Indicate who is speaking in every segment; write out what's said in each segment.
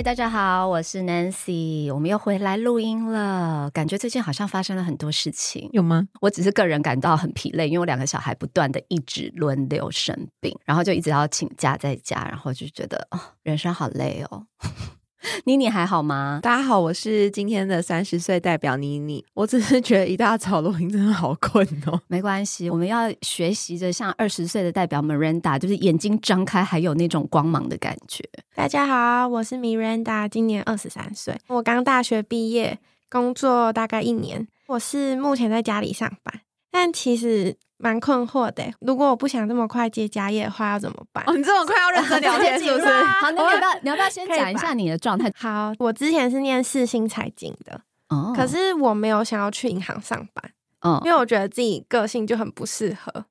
Speaker 1: 嗨，大家好，我是 Nancy，我们又回来录音了。感觉最近好像发生了很多事情，
Speaker 2: 有吗？
Speaker 1: 我只是个人感到很疲累，因为我两个小孩不断的一直轮流生病，然后就一直要请假在家，然后就觉得哦，人生好累哦。妮妮还好吗？
Speaker 2: 大家好，我是今天的三十岁代表妮妮。我只是觉得一大早录音真的好困哦。
Speaker 1: 没关系，我们要学习着像二十岁的代表 Miranda，就是眼睛张开还有那种光芒的感觉。
Speaker 3: 大家好，我是 Miranda，今年二十三岁，我刚大学毕业，工作大概一年。我是目前在家里上班，但其实。蛮困惑的，如果我不想这么快接家业的话，要怎么办？
Speaker 2: 哦，你这么快要认真了解 是不是？
Speaker 1: 好，那你要不要你要不要先讲一下你的状态？
Speaker 3: 好，我之前是念四星财经的，哦，可是我没有想要去银行上班，嗯，因为我觉得自己个性就很不适合。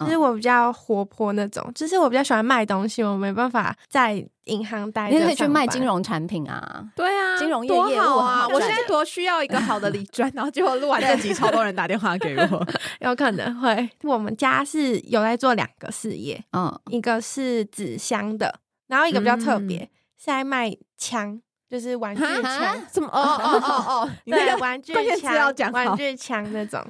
Speaker 3: 就是我比较活泼那种，就是我比较喜欢卖东西，我没办法在银行待。
Speaker 1: 你可以去卖金融产品啊，
Speaker 2: 对啊，
Speaker 1: 金融业
Speaker 2: 业好啊！我现在多需要一个好的理专，然后结果录完这集，超多人打电话给我，
Speaker 3: 有可能会。我们家是有在做两个事业，嗯，一个是纸箱的，然后一个比较特别是在卖枪，就是玩具枪，
Speaker 2: 什么？哦哦哦哦，
Speaker 3: 对，玩具枪，玩具枪那种。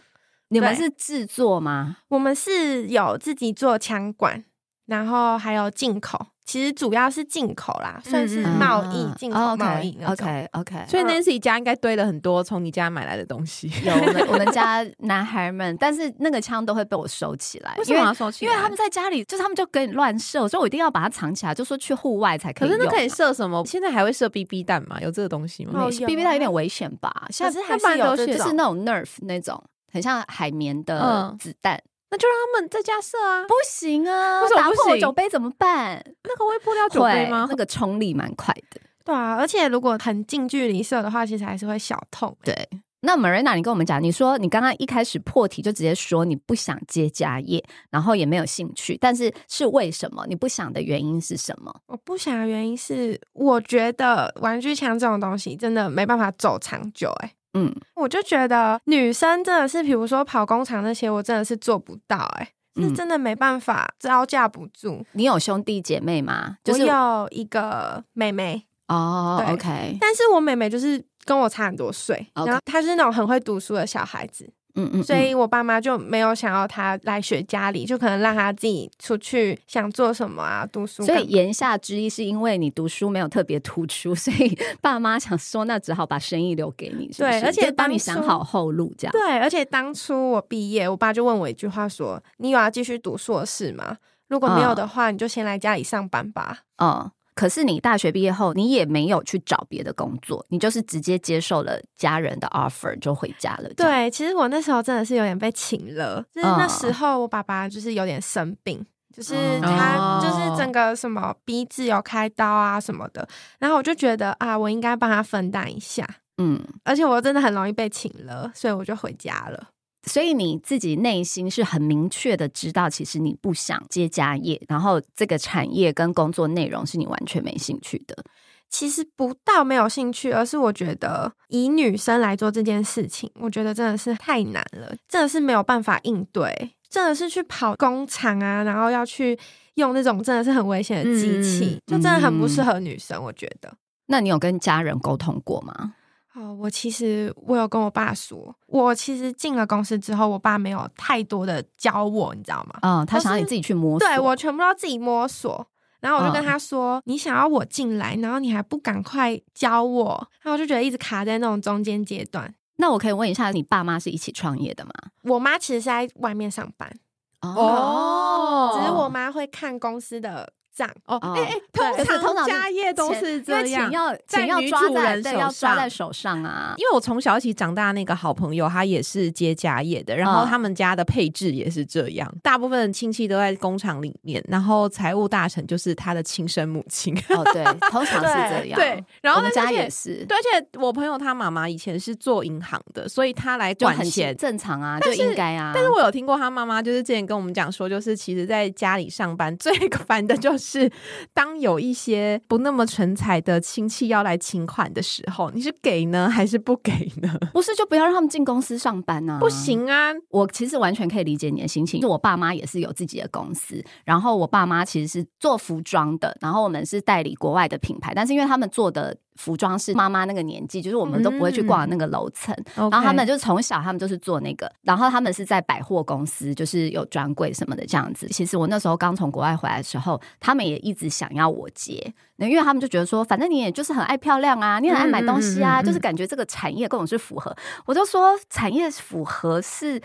Speaker 1: 你们是制作吗？
Speaker 3: 我们是有自己做枪管，然后还有进口。其实主要是进口啦，算是贸易进口贸易。
Speaker 1: OK OK。
Speaker 2: 所以 Nancy 家应该堆了很多从你家买来的东西。
Speaker 1: 有我们我们家 男孩们，但是那个枪都会被我收起来。
Speaker 2: 为什么要收起
Speaker 1: 来？因为他们在家里，就是他们就跟你乱射，所以我一定要把它藏起来，就说去户外才可以。
Speaker 2: 可是那可以射什么？现在还会射 BB 弹吗？有这个东西吗
Speaker 1: ？BB 弹有点危险吧？
Speaker 3: 现在还是有，
Speaker 1: 就是那种 Nerf 那种。很像海绵的子弹，
Speaker 2: 那就让他们在家射啊！
Speaker 1: 不行啊，
Speaker 2: 打破
Speaker 1: 酒杯怎么办？
Speaker 2: 那个会破掉酒杯吗？
Speaker 1: 那个冲力蛮快的。
Speaker 3: 对啊，而且如果很近距离射的话，其实还是会小痛。
Speaker 1: 对，那 Marina，你跟我们讲，你说你刚刚一开始破题就直接说你不想接家业，然后也没有兴趣，但是是为什么？你不想的原因是什么？
Speaker 3: 我不想的原因是，我觉得玩具枪这种东西真的没办法走长久。哎。嗯，我就觉得女生真的是，比如说跑工厂那些，我真的是做不到，哎，是真的没办法招架不住。
Speaker 1: 你有兄弟姐妹吗？
Speaker 3: 我有一个妹妹
Speaker 1: 哦，OK，
Speaker 3: 但是我妹妹就是跟我差很多岁，然后她是那种很会读书的小孩子。嗯嗯，所以我爸妈就没有想要他来学家里，就可能让他自己出去想做什么啊，读书。
Speaker 1: 所以言下之意是因为你读书没有特别突出，所以爸妈想说，那只好把生意留给你。对，
Speaker 3: 而且
Speaker 1: 帮你想好后路，这样。
Speaker 3: 对，而且当初我毕业，我爸就问我一句话说：“你有要继续读硕士吗？如果没有的话，你就先来家里上班吧。”嗯。
Speaker 1: 可是你大学毕业后，你也没有去找别的工作，你就是直接接受了家人的 offer 就回家了。
Speaker 3: 对，其实我那时候真的是有点被请了，就是那时候我爸爸就是有点生病，就是他就是整个什么鼻子有开刀啊什么的，然后我就觉得啊，我应该帮他分担一下，嗯，而且我真的很容易被请了，所以我就回家了。
Speaker 1: 所以你自己内心是很明确的知道，其实你不想接家业，然后这个产业跟工作内容是你完全没兴趣的。
Speaker 3: 其实不到没有兴趣，而是我觉得以女生来做这件事情，我觉得真的是太难了，真的是没有办法应对，真的是去跑工厂啊，然后要去用那种真的是很危险的机器，就真的很不适合女生。我觉得，
Speaker 1: 那你有跟家人沟通过吗？
Speaker 3: 哦，我其实我有跟我爸说，我其实进了公司之后，我爸没有太多的教我，你知道吗？
Speaker 1: 嗯，他想要你自己去摸索，
Speaker 3: 对我全部都要自己摸索。然后我就跟他说：“你想要我进来，然后你还不赶快教我？”然后我就觉得一直卡在那种中间阶段。
Speaker 1: 那我可以问一下，你爸妈是一起创业的吗？
Speaker 3: 我妈其实是在外面上班哦，只是我妈会看公司的账
Speaker 2: 哦。哎哎，通常家业都是这样，
Speaker 1: 要
Speaker 2: 在
Speaker 1: 要抓
Speaker 2: 在
Speaker 1: 对要抓在手上啊。
Speaker 2: 因为我从小一起长大那个好朋友，他也是接家业的，然后他们家的配置也是这样，大部分亲戚都在工厂里面，然后财务大臣就是他的亲生母亲。
Speaker 1: 哦，对，通常是这样。
Speaker 2: 对，然后
Speaker 1: 我们家也是。
Speaker 2: 对，而且我朋友他妈妈以前是做银行的，所以他来管钱
Speaker 1: 正常啊，就应该啊。
Speaker 2: 但是我有听过他妈妈就是之前跟我们讲说，就是其实在家里上班最烦的就是当有一些不那么成才的亲戚要来请款的时候，你是给呢还是不给呢？
Speaker 1: 不是，就不要让他们进公司上班呢？
Speaker 2: 不行啊！
Speaker 1: 我其实完全可以理解你的心情，就我爸妈也是有自己的公司，然后我爸妈其实是做服装的，然后我们是代理国外的品牌，但是因为他们做的。服装是妈妈那个年纪，就是我们都不会去逛那个楼层，然后他们就从小他们就是做那个，然后他们是在百货公司，就是有专柜什么的这样子。其实我那时候刚从国外回来的时候，他们也一直想要我接，因为他们就觉得说，反正你也就是很爱漂亮啊，你很爱买东西啊，就是感觉这个产业跟我是符合。我就说产业符合是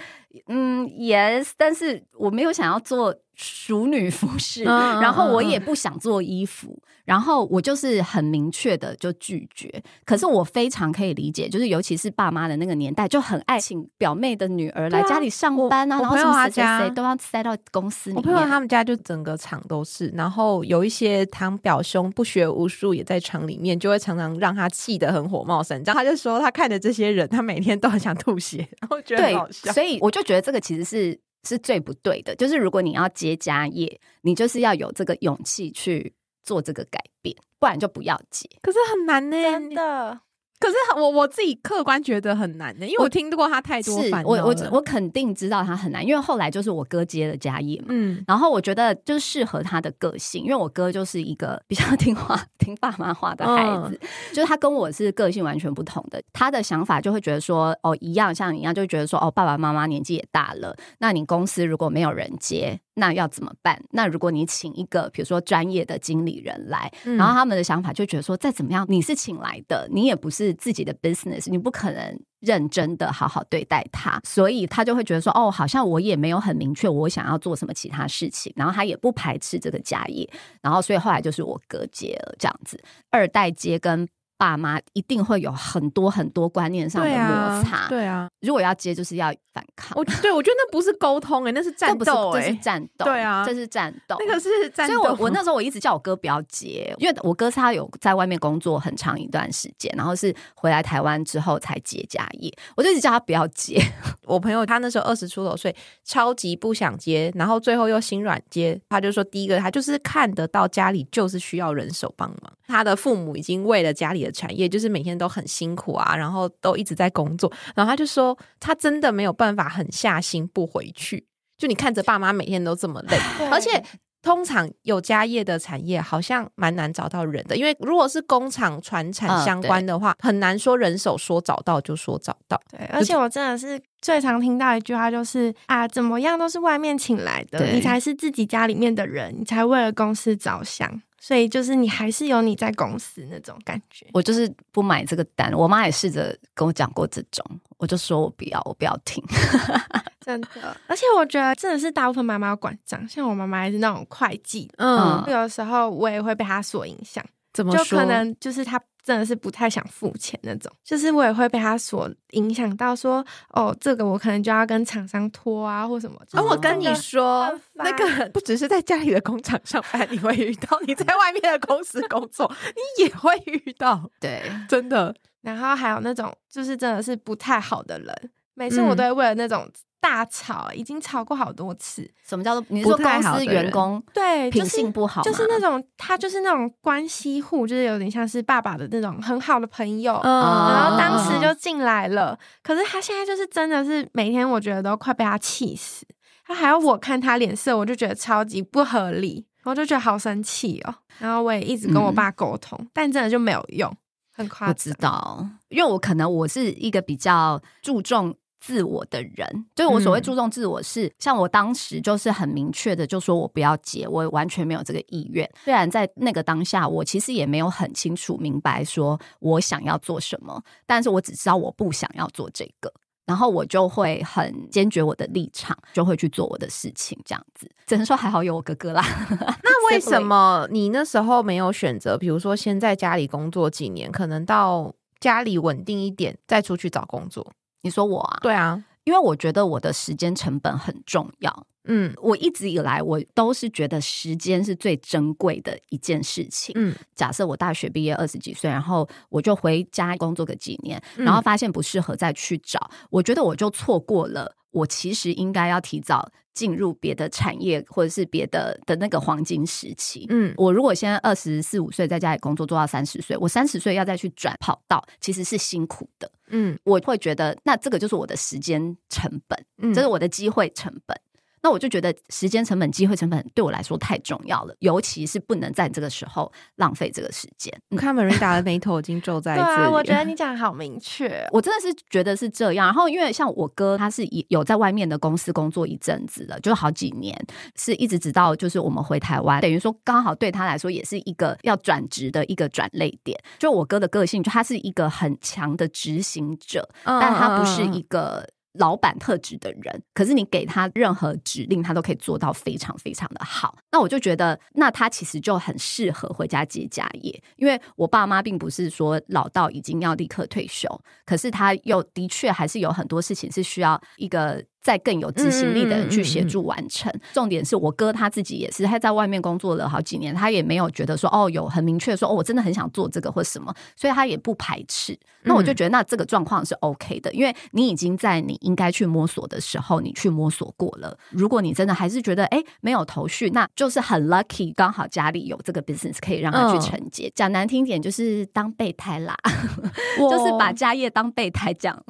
Speaker 1: 嗯 yes，但是我没有想要做。淑女服饰，然后我也不想做衣服，然后我就是很明确的就拒绝。可是我非常可以理解，就是尤其是爸妈的那个年代，就很爱请表妹的女儿来家里上班啊，然后什么谁谁都要塞到公司里面。
Speaker 2: 我朋友他们家就整个厂都是，然后有一些堂表兄不学无术也在厂里面，就会常常让他气得很火冒三丈。他就说他看着这些人，他每天都很想吐血，然后觉得好笑。
Speaker 1: 所以我就觉得这个其实是。是最不对的，就是如果你要接家业，你就是要有这个勇气去做这个改变，不然就不要接。
Speaker 2: 可是很难呢，
Speaker 3: 真的。
Speaker 2: 可是我我自己客观觉得很难的，因为我听过他太多。
Speaker 1: 是我我我肯定知道他很难，因为后来就是我哥接了家业嘛。嗯，然后我觉得就是适合他的个性，因为我哥就是一个比较 听话、听爸妈话的孩子，就是他跟我是个性完全不同的。他的想法就会觉得说，哦，一样像你一样，就觉得说，哦，爸爸妈妈年纪也大了，那你公司如果没有人接。那要怎么办？那如果你请一个，比如说专业的经理人来，然后他们的想法就觉得说，再怎么样，你是请来的，你也不是自己的 business，你不可能认真的好好对待他，所以他就会觉得说，哦，好像我也没有很明确我想要做什么其他事情，然后他也不排斥这个家业，然后所以后来就是我哥接了这样子，二代接跟。爸妈一定会有很多很多观念上的摩擦，
Speaker 2: 对啊。
Speaker 1: 如果要接，就是要反抗。
Speaker 2: 我对我觉得那不是沟通哎，那是战斗
Speaker 1: 这是战斗。
Speaker 2: 对啊，
Speaker 1: 这是战斗。
Speaker 2: 那个是战斗。
Speaker 1: 所以我我那时候我一直叫我哥不要接，因为我哥他有在外面工作很长一段时间，然后是回来台湾之后才接家业，我就一直叫他不要接。
Speaker 2: 我朋友他那时候二十出头岁，超级不想接，然后最后又心软接。他就说，第一个他就是看得到家里就是需要人手帮忙，他的父母已经为了家里的。产业就是每天都很辛苦啊，然后都一直在工作，然后他就说他真的没有办法狠下心不回去。就你看着爸妈每天都这么累，而且通常有家业的产业好像蛮难找到人的，因为如果是工厂船产相关的话，很难说人手说找到就说找到。
Speaker 3: 对，而且我真的是最常听到一句话就是啊，怎么样都是外面请来的，你才是自己家里面的人，你才为了公司着想。所以就是你还是有你在公司那种感觉。
Speaker 1: 我就是不买这个单，我妈也试着跟我讲过这种，我就说我不要，我不要听。
Speaker 3: 真的，而且我觉得真的是大部分妈妈要管账，像我妈妈还是那种会计，嗯，有时候我也会被她所影响。
Speaker 2: 怎么
Speaker 3: 说？可能就是她。真的是不太想付钱那种，就是我也会被他所影响到，说哦，这个我可能就要跟厂商拖啊，或什么。
Speaker 2: 而我跟你说，那个不只是在家里的工厂上班你会遇到，你在 外面的公司工作你也会遇到，
Speaker 1: 对，
Speaker 2: 真的。
Speaker 3: 然后还有那种就是真的是不太好的人，每次我都会为了那种。大吵，已经吵过好多次。
Speaker 1: 什么叫做你是说公司员工
Speaker 3: 对
Speaker 1: 品性不好，
Speaker 3: 就是那种他就是那种关系户，就是有点像是爸爸的那种很好的朋友，然后当时就进来了。可是他现在就是真的是每天，我觉得都快被他气死。他还要我看他脸色，我就觉得超级不合理，我就觉得好生气哦。然后我也一直跟我爸沟通，但真的就没有用，很夸张。
Speaker 1: 我知道，因为我可能我是一个比较注重。自我的人，就是我所谓注重自我，是像我当时就是很明确的，就说我不要结，我完全没有这个意愿。虽然在那个当下，我其实也没有很清楚明白说我想要做什么，但是我只知道我不想要做这个。然后我就会很坚决我的立场，就会去做我的事情，这样子。只能说还好有我哥哥啦。
Speaker 2: 那为什么你那时候没有选择？比如说先在家里工作几年，可能到家里稳定一点，再出去找工作？
Speaker 1: 你说我啊？
Speaker 2: 对啊，
Speaker 1: 因为我觉得我的时间成本很重要。嗯，我一直以来我都是觉得时间是最珍贵的一件事情。嗯，假设我大学毕业二十几岁，然后我就回家工作个几年，然后发现不适合再去找，我觉得我就错过了。我其实应该要提早进入别的产业，或者是别的的那个黄金时期。嗯，我如果现在二十四五岁在家里工作做到三十岁，我三十岁要再去转跑道，其实是辛苦的。嗯，我会觉得那这个就是我的时间成本，这是我的机会成本。那我就觉得时间成本、机会成本对我来说太重要了，尤其是不能在这个时候浪费这个时间。
Speaker 2: 你看 Marina 的眉头已经皱在这里。
Speaker 3: 我觉得你讲的好明确，
Speaker 1: 我真的是觉得是这样。然后因为像我哥，他是有在外面的公司工作一阵子了，就好几年，是一直直到就是我们回台湾，等于说刚好对他来说也是一个要转职的一个转类点。就我哥的个性，就他是一个很强的执行者，但他不是一个。老板特质的人，可是你给他任何指令，他都可以做到非常非常的好。那我就觉得，那他其实就很适合回家接家业。因为我爸妈并不是说老到已经要立刻退休，可是他又的确还是有很多事情是需要一个。再更有执行力的人去协助完成。重点是我哥他自己也是，他在外面工作了好几年，他也没有觉得说哦，有很明确说哦，我真的很想做这个或什么，所以他也不排斥。那我就觉得那这个状况是 OK 的，因为你已经在你应该去摸索的时候，你去摸索过了。如果你真的还是觉得哎没有头绪，那就是很 lucky，刚好家里有这个 business 可以让他去承接。讲难听点就是当备胎啦，就是把家业当备胎这样。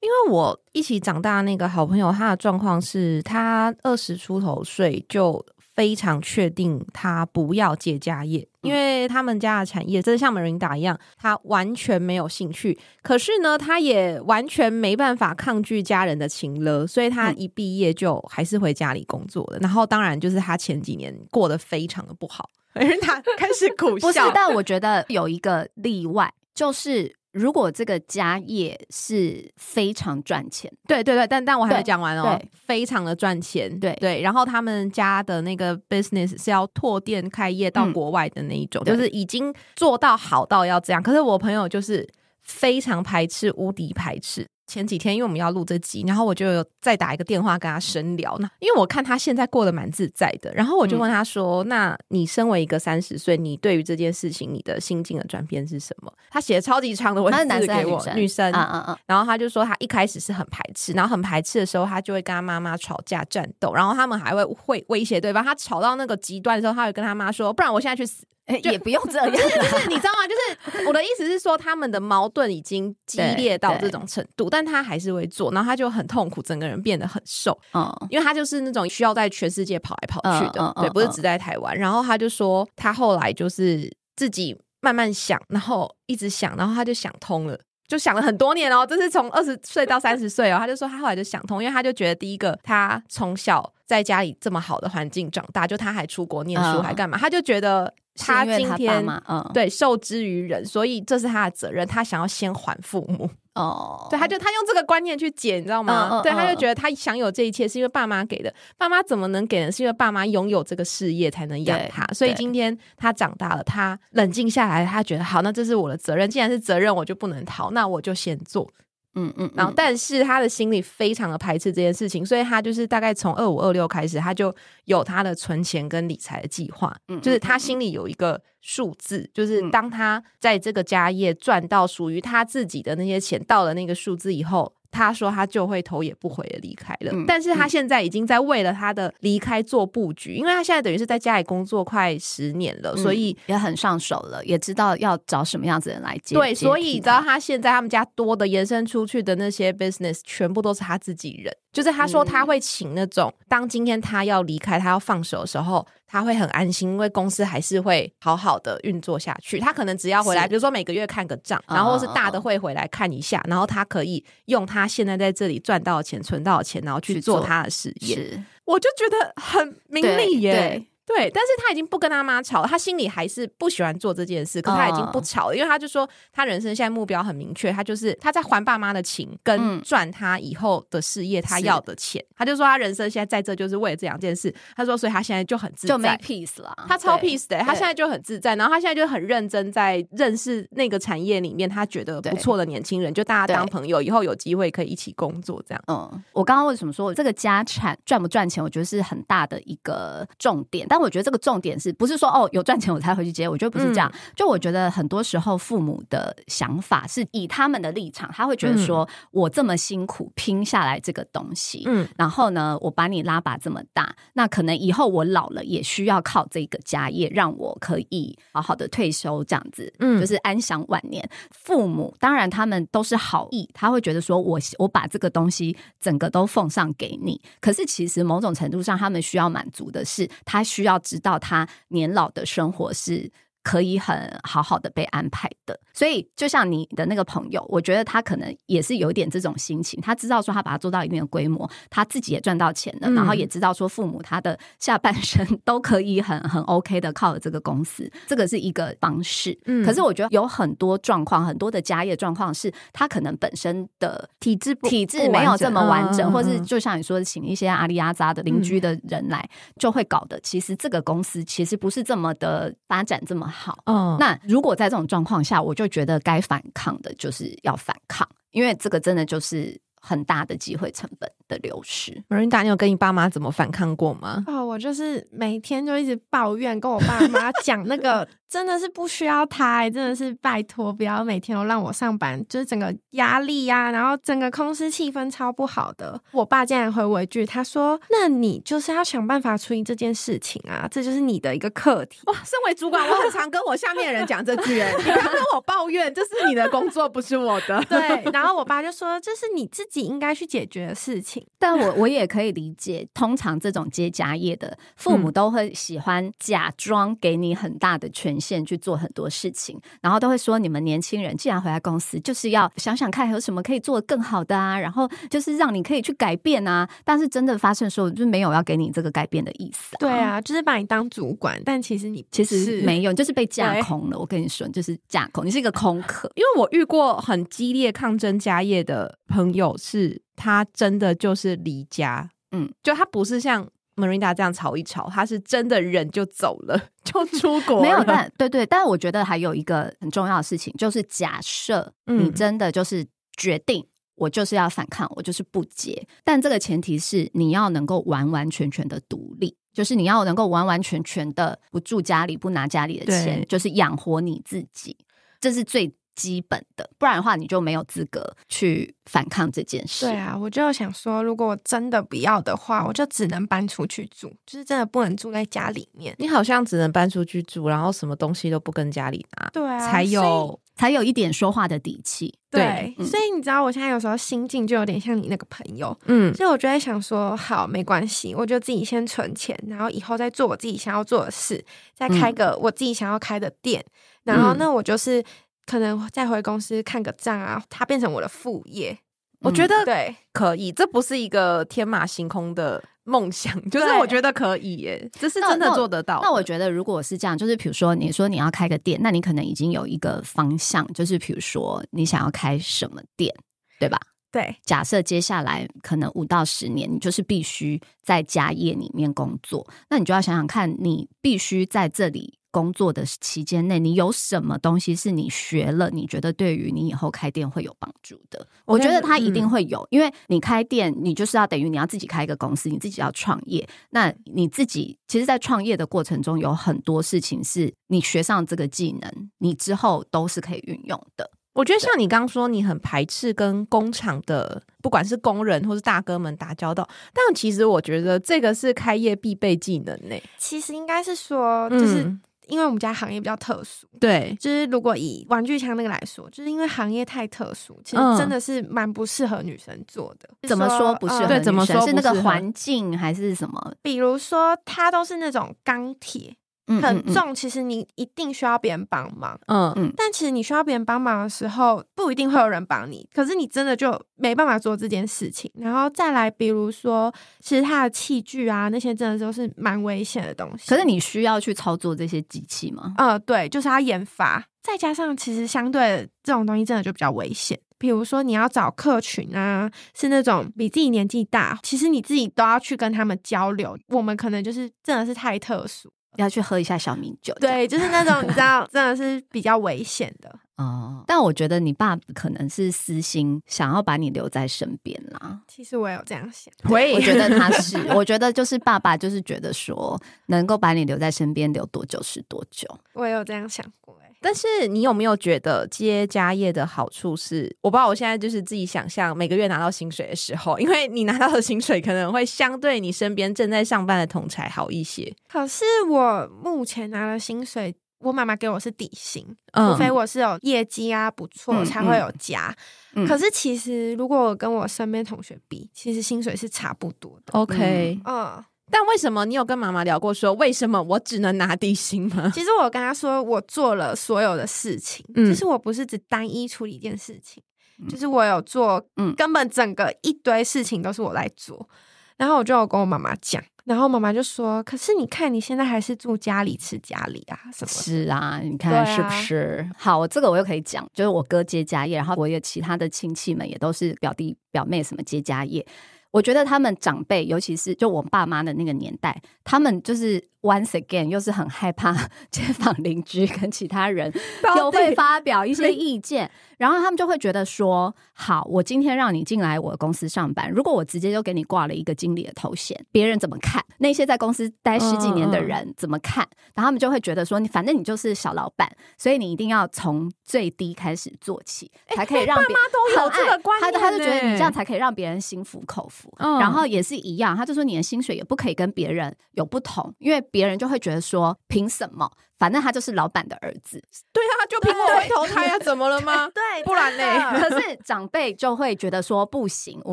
Speaker 2: 因为我一起长大那个好朋友，他的状况是他二十出头岁就非常确定他不要接家业，因为他们家的产业真的像美琳达一样，他完全没有兴趣。可是呢，他也完全没办法抗拒家人的情了，所以他一毕业就还是回家里工作了。然后当然就是他前几年过得非常的不好，因为他开始苦笑。
Speaker 1: 不是，但我觉得有一个例外，就是。如果这个家业是非常赚钱，
Speaker 2: 对对对，但但我还没讲完哦，非常的赚钱，
Speaker 1: 对
Speaker 2: 对。然后他们家的那个 business 是要拓店开业到国外的那一种，就是已经做到好到要这样。可是我朋友就是非常排斥，无敌排斥。前几天，因为我们要录这集，然后我就有再打一个电话跟他深聊。那因为我看他现在过得蛮自在的，然后我就问他说：“那你身为一个三十岁，你对于这件事情，你的心境的转变是什么？”他写的超级长的文字给我，女生，嗯嗯嗯。然后他就说，他一开始是很排斥，然后很排斥的时候，他就会跟他妈妈吵架战斗，然后他们还会会威胁对方。他吵到那个极端的时候，他会跟他妈说：“不然我现在去死。”
Speaker 1: 也不用这样，
Speaker 2: 就是你知道吗？就是我的意思是说，他们的矛盾已经激烈到这种程度，但他还是会做，然后他就很痛苦，整个人变得很瘦，嗯，因为他就是那种需要在全世界跑来跑去的，对，不是只在台湾。然后他就说，他后来就是自己慢慢想，然后一直想，然后他就想通了。就想了很多年哦，这是从二十岁到三十岁哦。他就说他后来就想通，因为他就觉得第一个，他从小在家里这么好的环境长大，就他还出国念书还干嘛，他就觉得他今天嗯对受之于人，所以这是他的责任，他想要先还父母。哦，对，他就他用这个观念去解，你知道吗？对，他就觉得他享有这一切是因为爸妈给的，爸妈怎么能给呢？是因为爸妈拥有这个事业才能养他，所以今天他长大了，他冷静下来，他觉得好，那这是我的责任，既然是责任，我就不能逃，那我就先做。嗯嗯，然后但是他的心里非常的排斥这件事情，所以他就是大概从二五二六开始，他就有他的存钱跟理财的计划，就是他心里有一个数字，就是当他在这个家业赚到属于他自己的那些钱到了那个数字以后。他说他就会头也不回的离开了，但是他现在已经在为了他的离开做布局，因为他现在等于是在家里工作快十年了，所以
Speaker 1: 也很上手了，也知道要找什么样子的人来接。
Speaker 2: 对，所以你知道他现在他们家多的延伸出去的那些 business 全部都是他自己人。就是他说他会请那种，当今天他要离开，他要放手的时候，他会很安心，因为公司还是会好好的运作下去。他可能只要回来，比如说每个月看个账，然后是大的会回来看一下，然后他可以用他现在在这里赚到的钱、存到的钱，然后去做他的事业。我就觉得很明利耶。对，但是他已经不跟他妈吵了，他心里还是不喜欢做这件事，可他已经不吵了，因为他就说他人生现在目标很明确，他就是他在还爸妈的情跟赚他以后的事业他要的钱，他就说他人生现在在这就是为了这两件事，他说所以他现在就很自在，
Speaker 1: 就没 peace 了，
Speaker 2: 他超 peace 的，他现在就很自在，然后他现在就很认真在认识那个产业里面他觉得不错的年轻人，就大家当朋友，以后有机会可以一起工作这样。
Speaker 1: 嗯，我刚刚为什么说这个家产赚不赚钱，我觉得是很大的一个重点，但我觉得这个重点是不是说哦有赚钱我才回去接？我觉得不是这样。就我觉得很多时候父母的想法是以他们的立场，他会觉得说我这么辛苦拼下来这个东西，嗯，然后呢，我把你拉拔这么大，那可能以后我老了也需要靠这个家业让我可以好好的退休，这样子，嗯，就是安享晚年。父母当然他们都是好意，他会觉得说我我把这个东西整个都奉上给你，可是其实某种程度上，他们需要满足的是，他需要要知道他年老的生活是。可以很好好的被安排的，所以就像你的那个朋友，我觉得他可能也是有点这种心情。他知道说他把它做到一定的规模，他自己也赚到钱了，然后也知道说父母他的下半生 都可以很很 OK 的靠这个公司，这个是一个方式。嗯，可是我觉得有很多状况，很多的家业状况是他可能本身的
Speaker 2: 体质
Speaker 1: 体质没有这么完整，或是就像你说的，请一些阿里阿扎的邻居的人来，就会搞得其实这个公司其实不是这么的发展这么。好，嗯，那如果在这种状况下，我就觉得该反抗的就是要反抗，因为这个真的就是很大的机会成本的流失。
Speaker 2: Marinda，你有跟你爸妈怎么反抗过吗？
Speaker 3: 哦，我就是每天就一直抱怨，跟我爸妈讲那个。真的是不需要他，真的是拜托，不要每天都让我上班，就是整个压力呀，然后整个公司气氛超不好的。我爸竟然回我一句，他说：“那你就是要想办法处理这件事情啊，这就是你的一个课题。”
Speaker 2: 哇，身为主管，我很常跟我下面的人讲这句，你不要跟我抱怨，这是你的工作，不是我的。
Speaker 3: 对，然后我爸就说：“这是你自己应该去解决的事情。”
Speaker 1: 但我我也可以理解，通常这种接家业的父母都会喜欢假装给你很大的权。线去做很多事情，然后都会说你们年轻人既然回来公司，就是要想想看有什么可以做的更好的啊，然后就是让你可以去改变啊。但是真的发生的时候，就没有要给你这个改变的意思。
Speaker 3: 对啊，就是把你当主管，但其实你
Speaker 1: 其实没有，就是被架空了。我跟你说，就是架空，你是一个空壳。
Speaker 2: 因为我遇过很激烈抗争家业的朋友，是他真的就是离家，嗯，就他不是像。Marinda 这样吵一吵，他是真的人就走了，就出国。
Speaker 1: 没有，但对对，但我觉得还有一个很重要的事情，就是假设你真的就是决定我就是要反抗，我就是不结。但这个前提是你要能够完完全全的独立，就是你要能够完完全全的不住家里，不拿家里的钱，就是养活你自己，这是最。基本的，不然的话你就没有资格去反抗这件事。
Speaker 3: 对啊，我就想说，如果我真的不要的话，我就只能搬出去住，就是真的不能住在家里面。
Speaker 2: 你好像只能搬出去住，然后什么东西都不跟家里拿，
Speaker 3: 对啊，
Speaker 2: 才有
Speaker 1: 才有一点说话的底气。
Speaker 3: 对，所以你知道，我现在有时候心境就有点像你那个朋友，嗯，所以我就在想说，好，没关系，我就自己先存钱，然后以后再做我自己想要做的事，再开个我自己想要开的店，然后那我就是。可能再回公司看个账啊，它变成我的副业，
Speaker 2: 我觉得
Speaker 3: 对
Speaker 2: 可以，这不是一个天马行空的梦想，就是我觉得可以耶，这是真的做得到。
Speaker 1: 那我觉得如果是这样，就是比如说你说你要开个店，那你可能已经有一个方向，就是比如说你想要开什么店，对吧？
Speaker 3: 对，
Speaker 1: 假设接下来可能五到十年，你就是必须在家业里面工作，那你就要想想看，你必须在这里。工作的期间内，你有什么东西是你学了？你觉得对于你以后开店会有帮助的？我觉得他一定会有，因为你开店，你就是要等于你要自己开一个公司，你自己要创业。那你自己其实，在创业的过程中，有很多事情是你学上这个技能，你之后都是可以运用的。
Speaker 2: 我觉得像你刚说，你很排斥跟工厂的不管是工人或是大哥们打交道，但其实我觉得这个是开业必备技能呢。
Speaker 3: 其实应该是说，就是。因为我们家行业比较特殊，
Speaker 2: 对，
Speaker 3: 就是如果以玩具枪那个来说，就是因为行业太特殊，其实真的是蛮不适合女生做的。
Speaker 1: 怎么说不适合？
Speaker 2: 怎么说
Speaker 1: 是那个环境还是什么？
Speaker 3: 比如说，它都是那种钢铁，
Speaker 1: 嗯嗯嗯
Speaker 3: 很重，其实你一定需要别人帮忙。
Speaker 2: 嗯
Speaker 1: 嗯
Speaker 3: 但其实你需要别人帮忙的时候，不一定会有人帮你。可是你真的就没办法做这件事情。然后再来，比如说，其实它的器具啊，那些真的都是蛮危险的东西。
Speaker 1: 可是你需要去操作这些机器吗？
Speaker 3: 呃，对，就是要研发，再加上其实相对这种东西真的就比较危险。比如说你要找客群啊，是那种比自己年纪大，其实你自己都要去跟他们交流。我们可能就是真的是太特殊，
Speaker 1: 要去喝一下小米酒？
Speaker 3: 对，就是那种你知道，真的是比较危险的。
Speaker 1: 哦，但我觉得你爸可能是私心想要把你留在身边啦。
Speaker 3: 其实我有这样想，
Speaker 2: 我
Speaker 1: 我觉得他是，我觉得就是爸爸就是觉得说，能够把你留在身边留多久是多久。
Speaker 3: 我也有这样想过、欸。
Speaker 2: 但是你有没有觉得接家业的好处是？我不知道，我现在就是自己想象每个月拿到薪水的时候，因为你拿到的薪水可能会相对你身边正在上班的同才好一些。
Speaker 3: 可是我目前拿的薪水，我妈妈给我是底薪，
Speaker 2: 嗯
Speaker 3: 除非我是有业绩啊不错
Speaker 1: 嗯
Speaker 3: 才会有加。
Speaker 1: 嗯
Speaker 3: 可是其实如果我跟我身边同学比，其实薪水是差不多的。
Speaker 2: OK，、
Speaker 3: 嗯，
Speaker 2: 但为什么你有跟妈妈聊过说为什么我只能拿底薪吗？
Speaker 3: 其实我跟她说，我做了所有的事情，
Speaker 2: 嗯
Speaker 3: 就是我不是只单一处理一件事情，
Speaker 1: 嗯
Speaker 3: 就是我有做，
Speaker 1: 嗯
Speaker 3: 根本整个一堆事情都是我在做。然后我就有跟我妈妈讲，然后妈妈就说：“可是你看你现在还是住家里吃家里啊，什么。”
Speaker 1: 是啊，你看是不是？好，我这个我又可以讲，就是我哥接家业，然后我有其他的亲戚们也都是表弟表妹什么接家业。我觉得他们长辈，尤其是就我爸妈的那个年代，他们就是 once again 又是很害怕 街坊邻居跟其他人又会发表一些意见，然后他们就会觉得说：好，我今天让你进来我的公司上班，如果我直接就给你挂了一个经理的头衔，别人怎么看？那些在公司待十几年的人怎么看？然后他们就会觉得说，你反正你就是小老板，所以你一定要从最低开始做起，才可以让别 人
Speaker 2: 都有这个观念
Speaker 1: 他他就觉得你
Speaker 2: 呢
Speaker 1: 这样才可以让别人心服口服。
Speaker 2: 嗯
Speaker 1: 然后也是一样，他就说你的薪水也不可以跟别人有不同，因为别人就会觉得说凭什么？反正他就是老板的儿子。
Speaker 2: 对啊，就凭我会投胎啊，怎么了吗？
Speaker 3: 对，
Speaker 2: 不然
Speaker 3: 呢
Speaker 1: 可是长辈就会觉得说不行，我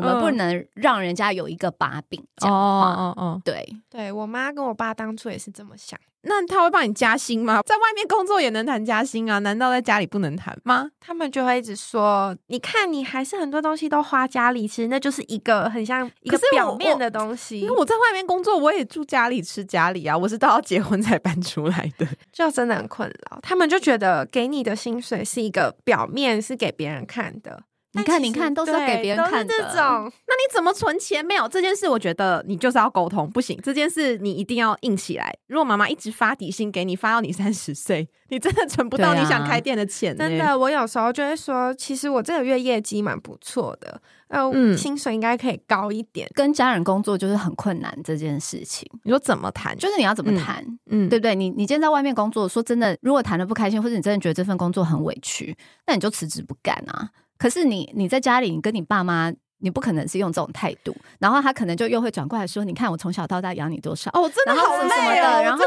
Speaker 1: 们
Speaker 2: 嗯
Speaker 1: 不能让人家有一个把柄讲话。
Speaker 2: 哦哦，
Speaker 1: 对，
Speaker 3: 对我妈跟我爸当初也是这么想，
Speaker 2: 那他会帮你加薪吗？在外面工作也能谈加薪啊？难道在家里不能谈吗？
Speaker 3: 他们就会一直说：“你看，你还是很多东西都花家里，其实那就是一个很像一个表面的东西
Speaker 2: 因为，我在外面工作，我也住家里吃家里啊，我是到要结婚才搬出来的。
Speaker 3: 就真的很困扰。他们就觉得给你的薪水是一个表面，是给别人看的。
Speaker 1: 你看你看都是要给别人看的
Speaker 2: 那你怎么存钱？没有这件事，我觉得你就是要沟通，不行，这件事你一定要硬起来。如果妈妈一直发底薪给你，发到你三十岁，你真的存不到你想开店的钱、呢。
Speaker 3: 真的，我有时候就会说，其实我这个月业绩蛮不错的，呃，
Speaker 2: 嗯
Speaker 3: 薪水应该可以高一点。
Speaker 1: 跟家人工作就是很困难这件事情，
Speaker 2: 你说怎么谈？
Speaker 1: 就是你要怎么谈。
Speaker 2: 嗯，
Speaker 1: 对不对？你你今天在外面工作，说真的，如果谈的不开心，或者你真的觉得这份工作很委屈，那你就辞职不干啊。可是你你在家里，你跟你爸妈，你不可能是用这种态度，然后他可能就又会转过来说：“你看我从小到大养你多少。”
Speaker 2: 哦，真的好累哦，
Speaker 1: 的，然后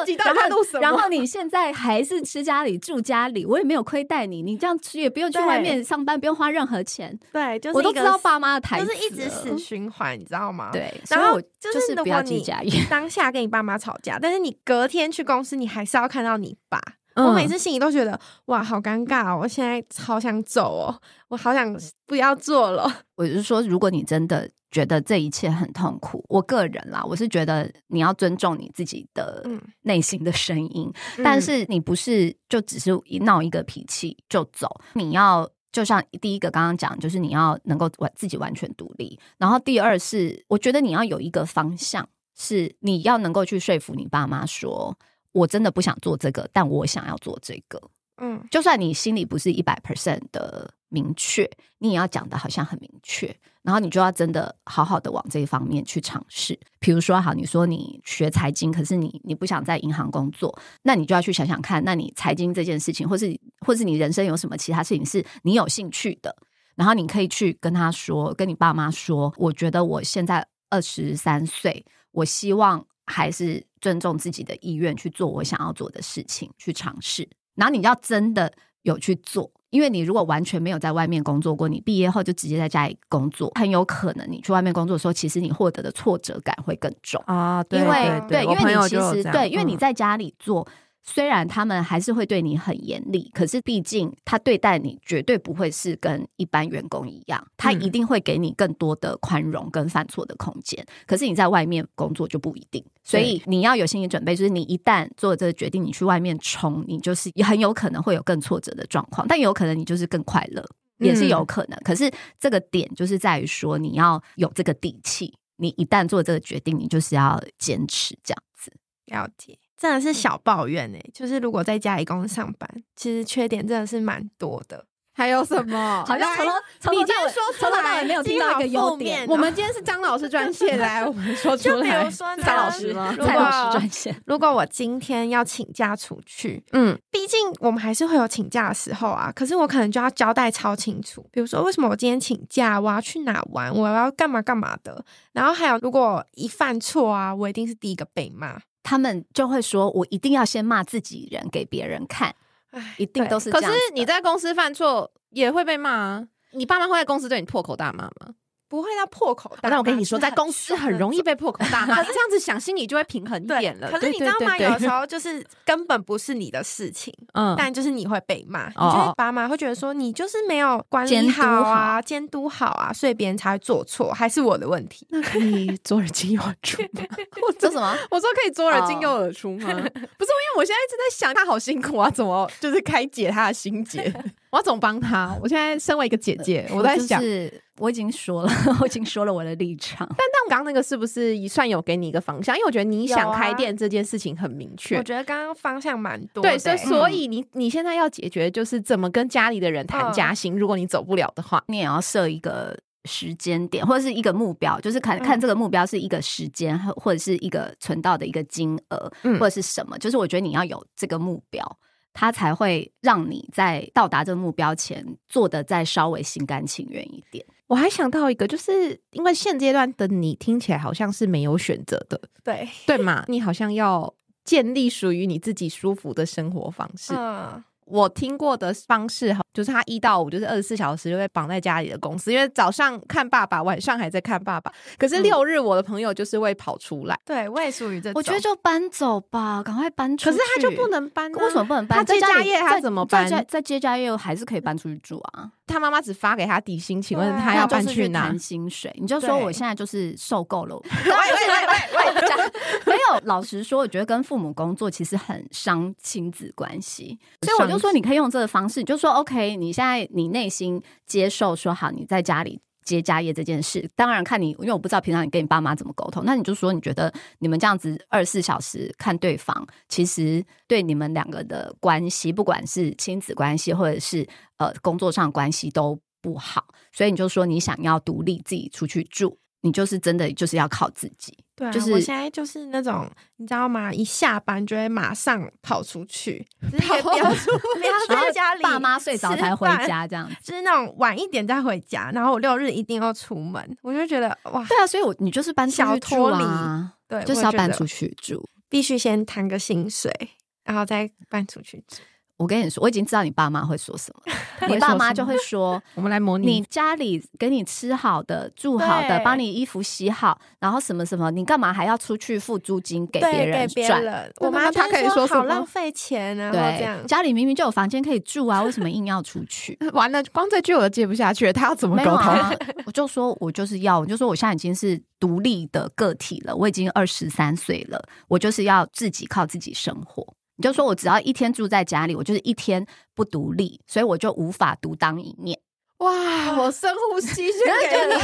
Speaker 1: 然后你现在还是吃家里住家里，我也没有亏待你，你这样吃也不用去外面上班，不用花任何钱，
Speaker 3: 对，就是
Speaker 1: 我都知道爸妈的台词
Speaker 3: 就是一直
Speaker 1: 了
Speaker 3: 死循环，你知道吗？。
Speaker 1: 对，
Speaker 3: 然后
Speaker 1: 所以我
Speaker 3: 就
Speaker 1: 就是是不要
Speaker 3: 你。当下跟你爸妈吵架，但是你隔天去公司，你还是要看到你爸。
Speaker 2: 嗯
Speaker 3: 我每次心里都觉得哇，好尴尬、哦！我现在好想走哦，我好想不要做了。
Speaker 1: 我是说，如果你真的觉得这一切很痛苦，我个人啦，我是觉得你要尊重你自己的
Speaker 3: 嗯
Speaker 1: 内心的声音，但是你不是就只是一闹一个脾气就走，你要。就像第一个刚刚讲，就是你要能够完自己完全独立，然后第二是，我觉得你要有一个方向，是你要能够去说服你爸妈说，我真的不想做这个，但我想要做这个。
Speaker 3: 嗯，
Speaker 1: 就算你心里不是一百 percent 的明确，你也要讲的好像很明确，然后你就要真的好好的往这一方面去尝试。比如说，好，你说你学财经，可是你你不想在银行工作，那你就要去想想看，那你财经这件事情，或是或是你人生有什么其他事情是你有兴趣的，然后你可以去跟他说，跟你爸妈说，我觉得我现在二十三岁，我希望还是尊重自己的意愿去做我想要做的事情，去尝试。然后你要真的有去做，因为你如果完全没有在外面工作过，你毕业后就直接在家里工作，很有可能你去外面工作的时候，其实你获得的挫折感会更重。
Speaker 2: 啊，对
Speaker 1: 因为
Speaker 2: 对
Speaker 1: 因为你其实对，因为你
Speaker 2: 嗯
Speaker 1: 在家里做，虽然他们还是会对你很严厉，可是毕竟他对待你绝对不会是跟一般员工一样，他一定会给你更多的宽容跟犯错的空间。可是你在外面工作就不一定，所以你要有心理准备，就是你一旦做这个决定，你去外面冲，你就是也很有可能会有更挫折的状况，但有可能你就是更快乐，也是有可能。可是这个点就是在于说，你要有这个底气，你一旦做这个决定，你就是要坚持这样子。
Speaker 3: 了解。真的是小抱怨哎，就是如果在家里公司上班，其实缺点真的是蛮多的。
Speaker 2: 还有什么？
Speaker 1: 好像从头从头到尾说从头到尾没有听到一个优点。
Speaker 2: 我们今天是张老师专 线来，我们说出来。
Speaker 3: 就比如 说
Speaker 1: 张老师吗？
Speaker 3: 张老师专线。如果我今天要请假出去，嗯，毕竟我们还是会有请假的时候啊。可是我可能就要交代超清楚，比如说为什么我今天请假，我要去哪玩，我要干嘛干嘛的。然后还有，如果一犯错啊，我一定是第一个被骂。
Speaker 1: 他们就会说：“我一定要先骂自己人给别人看，一定都是。
Speaker 2: 可是你在公司犯错也会被骂啊？你爸妈会在公司对你破口大骂吗？”
Speaker 3: 不会到破口大，
Speaker 2: 那我跟你说，在公司很容易被破口大骂。你 这样子想，心里就会平衡一点了。
Speaker 3: 可是你知道吗？有时候就是根本不是你的事情，嗯，但就是你会被骂。你觉得爸妈会觉得说，你就是没有管理好啊，监督好啊，所以别人才会做错，还是我的问题？
Speaker 2: 那可以左耳进右耳出吗？
Speaker 1: 我说什么？
Speaker 2: 我说可以左耳进右耳出吗？不是，因为我现在一直在想，他好辛苦啊，怎么就是开解他的心结？我要怎么帮他？我现在身为一个姐姐，我在想，
Speaker 1: 我已经说了，我已经说了我的立场。但
Speaker 2: 但我刚刚那个是不是也算有给你一个方向？因为我觉得你想开店这件事情很明确。
Speaker 3: 我觉得刚刚方向蛮多。
Speaker 2: 对，所以所以你你现在要解决就是怎么跟家里的人谈加薪。如果你走不了的话，
Speaker 1: 你也要设一个时间点或者是一个目标，就是看看这个目标是一个时间或者是一个存到的一个金额，或者是什么。就是我觉得你要有这个目标。它才会让你在到达这个目标前做的再稍微心甘情愿一点。
Speaker 2: 我还想到一个，就是因为现阶段的你听起来好像是没有选择的，
Speaker 3: 对
Speaker 2: 对嘛？你好像要建立属于你自己舒服的生活方式。嗯。我听过的方式哈，就是他一到五就是二十四小时就会绑在家里的公司，因为早上看爸爸，晚上还在看爸爸。可是六日我的朋友就是会跑出来，
Speaker 3: 对我也属于这。
Speaker 1: 我觉得就搬走吧，赶快搬出
Speaker 2: 去。可是他就不能搬，
Speaker 1: 为什么不能搬？
Speaker 2: 他接家业他怎么搬？
Speaker 1: 在接家业还是可以搬出去住啊。
Speaker 2: 他妈妈只发给他底薪，请问他要搬去哪？
Speaker 1: 薪水？你就说我现在就是受够了。没有。老实说，我觉得跟父母工作其实很伤亲子关系，所以我就说你可以用这个方式，你就说 OK，你现在你内心接受说好，你在家里接家业这件事，当然看你，因为我不知道平常你跟你爸妈怎么沟通，那你就说你觉得你们这样子二十四小时看对方，其实对你们两个的关系，不管是亲子关系或者是呃工作上关系都不好，所以你就说你想要独立自己出去住。你就是真的就是要靠自己，
Speaker 3: 对，
Speaker 1: 就是
Speaker 3: 我现在就是那种你知道吗？一下班就会马上跑出去，
Speaker 2: 跑出
Speaker 3: 不要在家里，
Speaker 1: 爸妈睡着才回家，这样
Speaker 3: 就是那种晚一点再回家。然后我六日一定要出门，我就觉得哇，
Speaker 1: 对啊，所以我你就是搬出去住啊，
Speaker 3: 对，
Speaker 1: 就是要搬出去住，
Speaker 3: 必须先谈个薪水，然后再搬出去住。
Speaker 1: 我跟你说，我已经知道你爸妈会说什么。你爸妈就会说：“
Speaker 2: 我们来模拟，
Speaker 1: 你家里给你吃好的、住好的，帮你衣服洗好，然后什么什么，你干嘛还要出去付租金给别人赚？
Speaker 3: 我妈她可以说好浪费钱啊，
Speaker 1: 对，家里明明就有房间可以住啊，为什么硬要出去？
Speaker 2: 完了，光这句我都接不下去，他要怎么沟通？
Speaker 1: 我就说我就是要，我就说我现在已经是独立的个体了，我已经二十三岁了，我就是要自己靠自己生活。”就说我只要一天住在家里，我就是一天不独立，所以我就无法独当一面。
Speaker 2: 哇！我深呼吸，献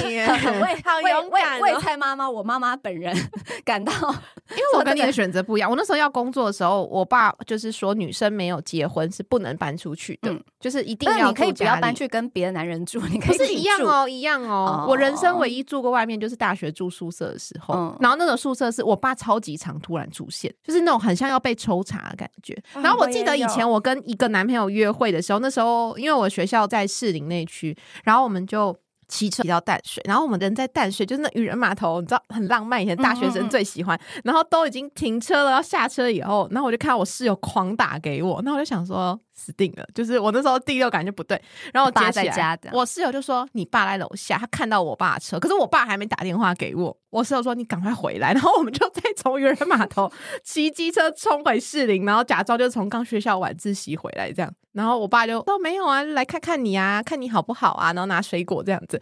Speaker 2: 给你，
Speaker 1: 为 好勇敢，为蔡妈妈，我妈妈本人 感到，
Speaker 2: 因为我跟你的选择不一样。我那时候要工作的时候，我爸就是说，女生没有结婚是不能搬出去的，就是一定要
Speaker 1: 你可以不要搬去跟别的男人住，你可以
Speaker 2: 是一样哦，一样哦。我人生唯一住过外面就是大学住宿舍的时候，然后那种宿舍是我爸超级常突然出现，就是那种很像要被抽查的感觉。然后我记得以前我跟一个男朋友约会的时候，那时候因为我学校在士林那区。然后我们就骑车骑到淡水，然后我们人在淡水，就是那渔人码头，你知道很浪漫，以前大学生最喜欢。然后都已经停车了，要下车以后，然后我就看到我室友狂打给我，那我就想说死定了！就是我那时候第六感就不对，然后我
Speaker 1: 爸
Speaker 2: 接起来
Speaker 1: 在家的
Speaker 2: 我室友就说你爸在楼下，他看到我爸的车，可是我爸还没打电话给我，我室友说你赶快回来，然后我们就再从渔人码头骑机车冲回士林，然后假装就从刚学校晚自习回来这样，然后我爸就说没有啊，来看看你啊，看你好不好啊，然后拿水果这样子，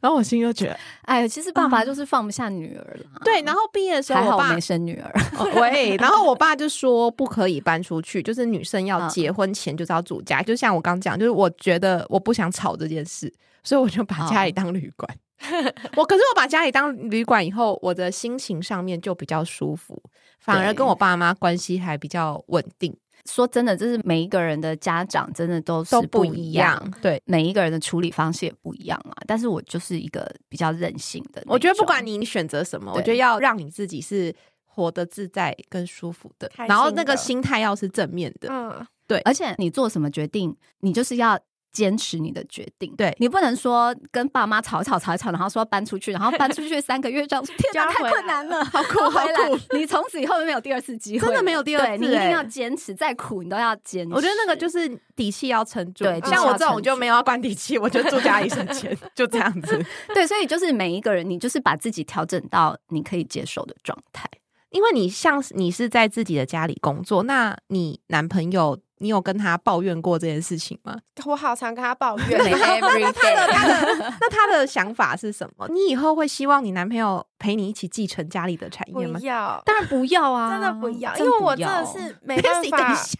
Speaker 2: 然后我心里就觉得
Speaker 1: 哎，其实爸爸就是放不下女儿了。
Speaker 2: 对，然后毕业的时候我爸
Speaker 1: 还好没生女儿。
Speaker 2: 哦喂，然后我爸就说不可以搬出去，就是女生要
Speaker 1: 嗯
Speaker 2: 结婚前就是要住家，就像我刚讲，就是我觉得我不想吵这件事，所以我就把家里当旅馆。我可是我把家里当旅馆以后，我的心情上面就比较舒服，反而跟我爸妈关系还比较稳定，
Speaker 1: 说真的，就是每一个人的家长真的都是
Speaker 2: 都不
Speaker 1: 一
Speaker 2: 一样。对，
Speaker 1: 每一个人的处理方式也不一样啊。但是我就是一个比较任性的，
Speaker 2: 我觉得不管你选择什么，我觉得要让你自己是活得自在跟舒服的，然后那个心态要是正面的。
Speaker 3: 嗯，
Speaker 1: 而且你做什么决定，你就是要。坚持你的决定，
Speaker 2: 对。
Speaker 1: 你不能说跟爸妈吵一吵吵一吵，然后说搬出去，然后搬出去三个月这样，天哪，太困难了，
Speaker 2: 好
Speaker 1: 苦
Speaker 2: 好苦。
Speaker 1: 你从此以后没有第二次机会，
Speaker 2: 真的没有第二次
Speaker 1: 对你一定
Speaker 2: 欸。
Speaker 1: 要坚持，再苦你都要坚持。
Speaker 2: 我觉得那个就是底气要撑住，
Speaker 1: 对
Speaker 2: 像我这种就没有要关底气，我就住家里省钱，就这样子。
Speaker 1: 对，所以就是每一个人，你就是把自己调整到你可以接受的状态。
Speaker 2: 因为你像是你是在自己的家里工作，那你男朋友，你有跟他抱怨过这件事情吗？
Speaker 3: 我好常跟他抱怨，
Speaker 1: 对 every day
Speaker 2: 那他的想法是什么？你以后会希望你男朋友陪你一起继承家里的产业吗？
Speaker 3: 要，
Speaker 1: 当然不要啊，
Speaker 3: 真的不要，因为我真
Speaker 1: 不要
Speaker 3: 的是没办
Speaker 2: 等一
Speaker 3: 法
Speaker 2: 下，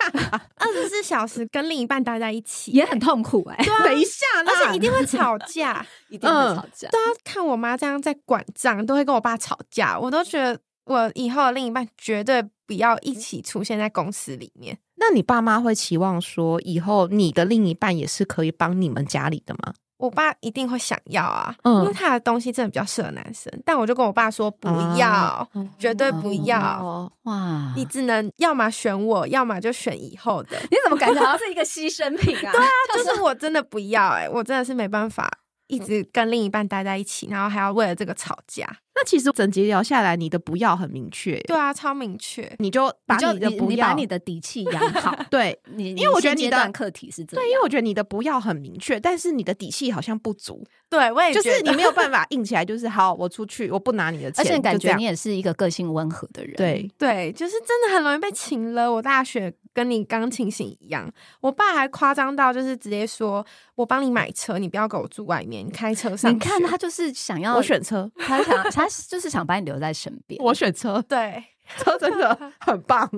Speaker 3: 二十四小时跟另一半待在一起，
Speaker 1: 也很痛苦哎、
Speaker 2: 等一下啦，
Speaker 3: 而且一定会吵架。
Speaker 1: 一定会吵架。
Speaker 3: 对啊，看我妈这样在管账，都会跟我爸吵架，我都觉得我以后的另一半绝对不要一起出现在公司里面。
Speaker 2: 那你爸妈会期望说，以后你的另一半也是可以帮你们家里的吗？
Speaker 3: 我爸一定会想要啊，
Speaker 2: 嗯
Speaker 3: 因为他的东西真的比较适合男生。但我就跟我爸说不要，
Speaker 2: 啊
Speaker 3: 绝对不要。
Speaker 2: 哦
Speaker 1: 哇，
Speaker 3: 你只能要么选我，要么就选以后的。
Speaker 1: 你怎么感觉好像是一个牺牲品啊？对啊，
Speaker 3: 就是我真的不要哎、我真的是没办法一直跟另一半待在一起，然后还要为了这个吵架。
Speaker 2: 那其实整集聊下来，你的不要很明确，
Speaker 3: 对啊，超明确。
Speaker 2: 你就把
Speaker 1: 你
Speaker 2: 的不要，
Speaker 1: 你把你的底气养好。
Speaker 2: 对。
Speaker 1: 你
Speaker 2: 因为我觉得你的
Speaker 1: 课题是这样，
Speaker 2: 对，因为我觉得你的不要很明确，但是你的底气好像不足，
Speaker 3: 对，我也
Speaker 2: 就
Speaker 3: 觉得
Speaker 2: 是你没有办法硬起来，就是好，我出去，我不拿你的钱，
Speaker 1: 而且感觉你也是一个个性温和的人。
Speaker 2: 对，
Speaker 3: 对，就是真的很容易被请了。我大学跟你刚清醒一样，我爸还夸张到就是直接说：“我帮你买车，你不要给我住外面，你开车上。”
Speaker 1: 你看他就是想要
Speaker 2: 我选车，
Speaker 1: 他想他就是想把你留在身边。
Speaker 2: 我选车，
Speaker 3: 对，
Speaker 2: 车真的很棒。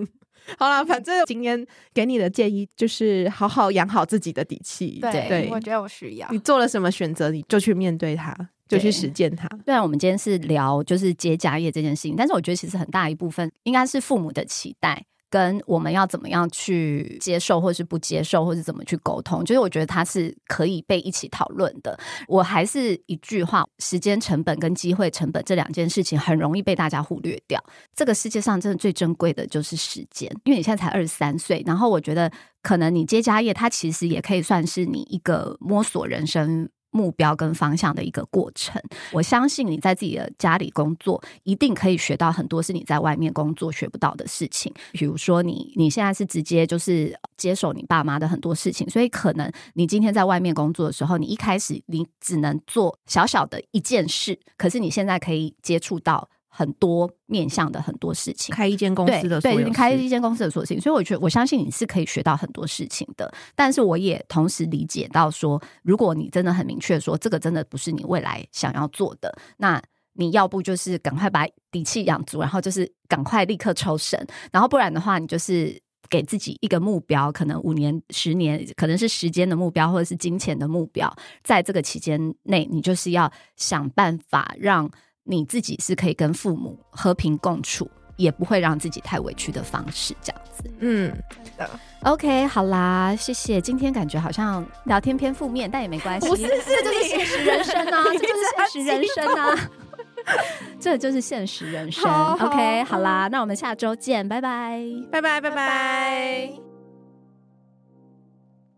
Speaker 2: 好了，反正今天给你的建议就是好好养好自己的底气。
Speaker 3: 对，
Speaker 2: 对
Speaker 3: 我觉得我需要
Speaker 2: 你。做了什么选择，你就去面对它，就去
Speaker 1: 对
Speaker 2: 实践它。
Speaker 1: 虽然我们今天是聊就是接家业这件事情，但是我觉得其实很大一部分应该是父母的期待。跟我们要怎么样去接受，或是不接受，或是怎么去沟通，就是我觉得它是可以被一起讨论的。我还是一句话，时间成本跟机会成本这两件事情很容易被大家忽略掉。这个世界上真的最珍贵的就是时间，因为你现在才二十三岁，然后我觉得可能你接家业，它其实也可以算是你一个摸索人生。目标跟方向的一个过程，我相信你在自己的家里工作，一定可以学到很多是你在外面工作学不到的事情。比如说你，你现在是直接就是接手你爸妈的很多事情，所以可能你今天在外面工作的时候，你一开始你只能做小小的一件事，可是你现在可以接触到很多面向的很多事情。
Speaker 2: 开一间公司的所有
Speaker 1: 你开一间公司的所有事情，所以我觉得我相信你是可以学到很多事情的。但是我也同时理解到说，如果你真的很明确说这个真的不是你未来想要做的，那你要不就是赶快把底气养足，然后就是赶快立刻抽身，然后不然的话，你就是。给自己一个目标，可能五年、十年，可能是时间的目标，或者是金钱的目标。在这个期间内，你就是要想办法让你自己是可以跟父母和平共处，也不会让自己太委屈的方式，这样子。
Speaker 2: 嗯，
Speaker 3: 真的
Speaker 1: OK，好啦，谢谢。今天感觉好像聊天偏负面，但也没关系，
Speaker 2: 不是是
Speaker 1: 这就是
Speaker 2: 你
Speaker 1: 现实人生啊，
Speaker 2: 你
Speaker 1: 这就是现实人生啊，这就是现实人生。
Speaker 3: 好好
Speaker 1: OK，好啦，那我们下周见，拜拜。
Speaker 2: 拜拜拜拜。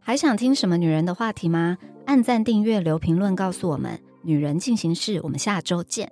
Speaker 1: 还想听什么女人的话题吗？按赞、订阅、留评论，告诉我们。女人进行式，我们下周见。